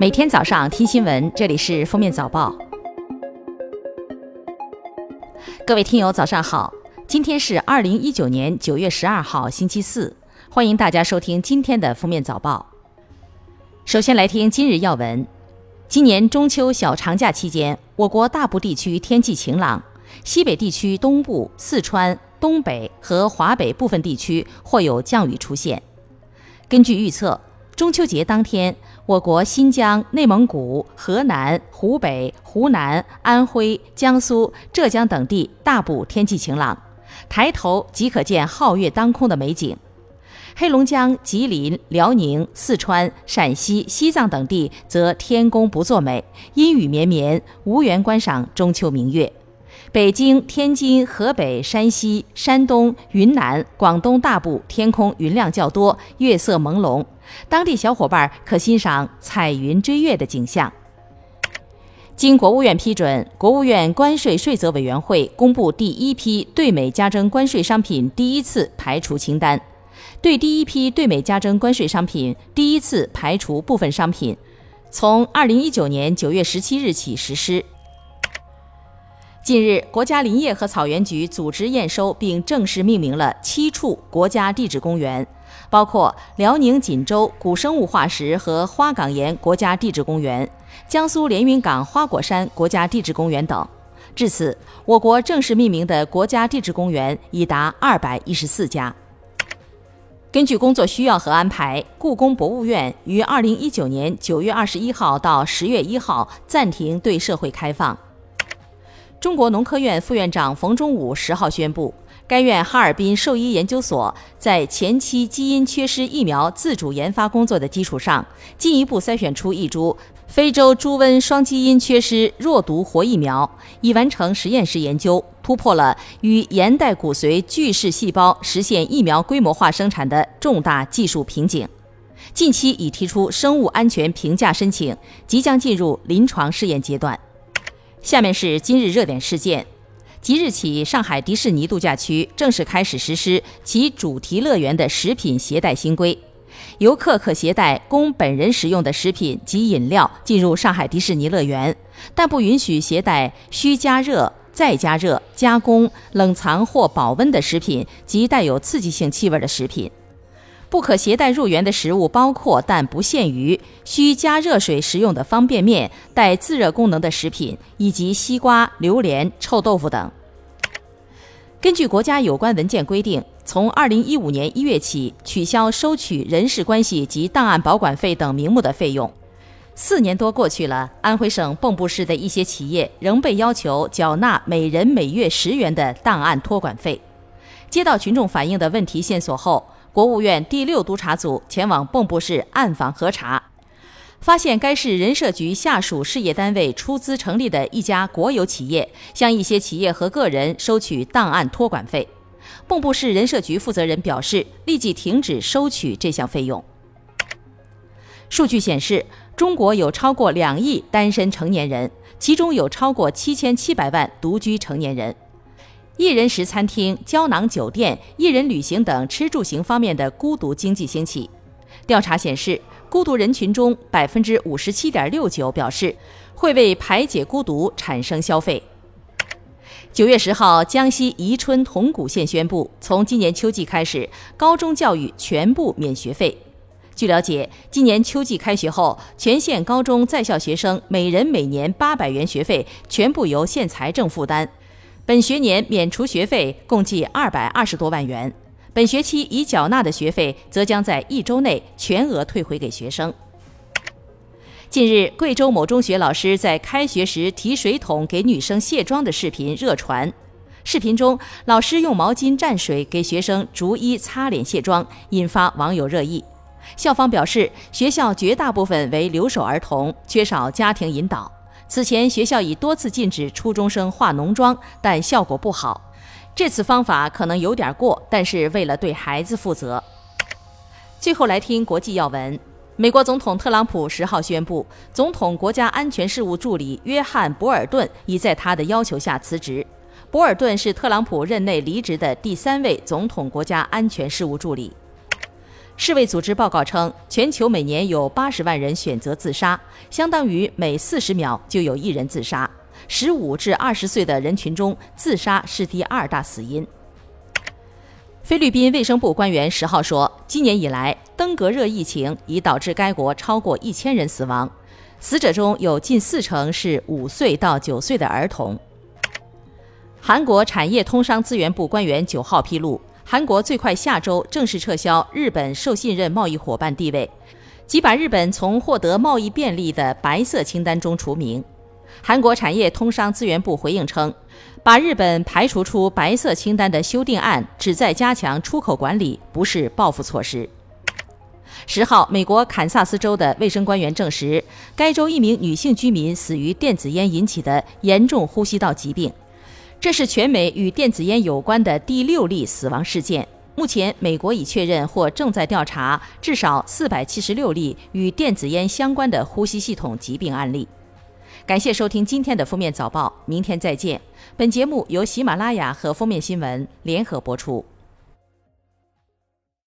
每天早上听新闻，这里是封面早报。各位听友，早上好！今天是二零一九年九月十二号，星期四。欢迎大家收听今天的封面早报。首先来听今日要闻。今年中秋小长假期间，我国大部地区天气晴朗，西北地区东部、四川、东北和华北部分地区或有降雨出现。根据预测，中秋节当天，我国新疆、内蒙古、河南、湖北、湖南、安徽、江苏、浙江等地大部天气晴朗，抬头即可见皓月当空的美景。黑龙江、吉林、辽宁、四川、陕西、西藏等地则天公不作美，阴雨绵绵，无缘观赏中秋明月。北京、天津、河北、山西、山东、云南、广东大部天空云量较多，月色朦胧，当地小伙伴可欣赏彩云追月的景象。经国务院批准，国务院关税税则委员会公布第一批对美加征关税商品第一次排除清单，对第一批对美加征关税商品第一次排除部分商品，从二零一九年九月十七日起实施。近日，国家林业和草原局组织验收并正式命名了七处国家地质公园，包括辽宁锦州古生物化石和花岗岩国家地质公园、江苏连云港花果山国家地质公园等。至此，我国正式命名的国家地质公园已达二百一十四家。根据工作需要和安排，故宫博物院于二零一九年九月二十一号到十月一号暂停对社会开放。中国农科院副院长冯忠武十号宣布，该院哈尔滨兽医研究所在前期基因缺失疫苗自主研发工作的基础上，进一步筛选出一株非洲猪瘟双基因缺失弱毒活疫苗，已完成实验室研究，突破了与盐代骨髓巨噬细胞实现疫苗规模化生产的重大技术瓶颈。近期已提出生物安全评价申请，即将进入临床试验阶段。下面是今日热点事件。即日起，上海迪士尼度假区正式开始实施其主题乐园的食品携带新规。游客可携带供本人食用的食品及饮料进入上海迪士尼乐园，但不允许携带需加热、再加热、加工、冷藏或保温的食品及带有刺激性气味的食品。不可携带入园的食物包括，但不限于需加热水食用的方便面、带自热功能的食品，以及西瓜、榴莲、臭豆腐等。根据国家有关文件规定，从二零一五年一月起取消收取人事关系及档案保管费等名目的费用。四年多过去了，安徽省蚌埠市的一些企业仍被要求缴纳每人每月十元的档案托管费。接到群众反映的问题线索后，国务院第六督查组前往蚌埠市暗访核查，发现该市人社局下属事业单位出资成立的一家国有企业，向一些企业和个人收取档案托管费。蚌埠市人社局负责人表示，立即停止收取这项费用。数据显示，中国有超过两亿单身成年人，其中有超过七千七百万独居成年人。一人食餐厅、胶囊酒店、一人旅行等吃住行方面的孤独经济兴起。调查显示，孤独人群中百分之五十七点六九表示会为排解孤独产生消费。九月十号，江西宜春铜鼓县宣布，从今年秋季开始，高中教育全部免学费。据了解，今年秋季开学后，全县高中在校学生每人每年八百元学费全部由县财政负担。本学年免除学费共计二百二十多万元，本学期已缴纳的学费则将在一周内全额退回给学生。近日，贵州某中学老师在开学时提水桶给女生卸妆的视频热传。视频中，老师用毛巾蘸水给学生逐一擦脸卸妆，引发网友热议。校方表示，学校绝大部分为留守儿童，缺少家庭引导。此前，学校已多次禁止初中生化浓妆，但效果不好。这次方法可能有点过，但是为了对孩子负责。最后来听国际要闻：美国总统特朗普十号宣布，总统国家安全事务助理约翰·博尔顿已在他的要求下辞职。博尔顿是特朗普任内离职的第三位总统国家安全事务助理。世卫组织报告称，全球每年有八十万人选择自杀，相当于每四十秒就有一人自杀。十五至二十岁的人群中，自杀是第二大死因。菲律宾卫生部官员十号说，今年以来，登革热疫情已导致该国超过一千人死亡，死者中有近四成是五岁到九岁的儿童。韩国产业通商资源部官员九号披露，韩国最快下周正式撤销日本受信任贸易伙伴地位，即把日本从获得贸易便利的白色清单中除名。韩国产业通商资源部回应称，把日本排除出白色清单的修订案旨在加强出口管理，不是报复措施。十号，美国堪萨斯州的卫生官员证实，该州一名女性居民死于电子烟引起的严重呼吸道疾病，这是全美与电子烟有关的第六例死亡事件。目前，美国已确认或正在调查至少四百七十六例与电子烟相关的呼吸系统疾病案例。感谢收听今天的封面早报，明天再见。本节目由喜马拉雅和封面新闻联合播出。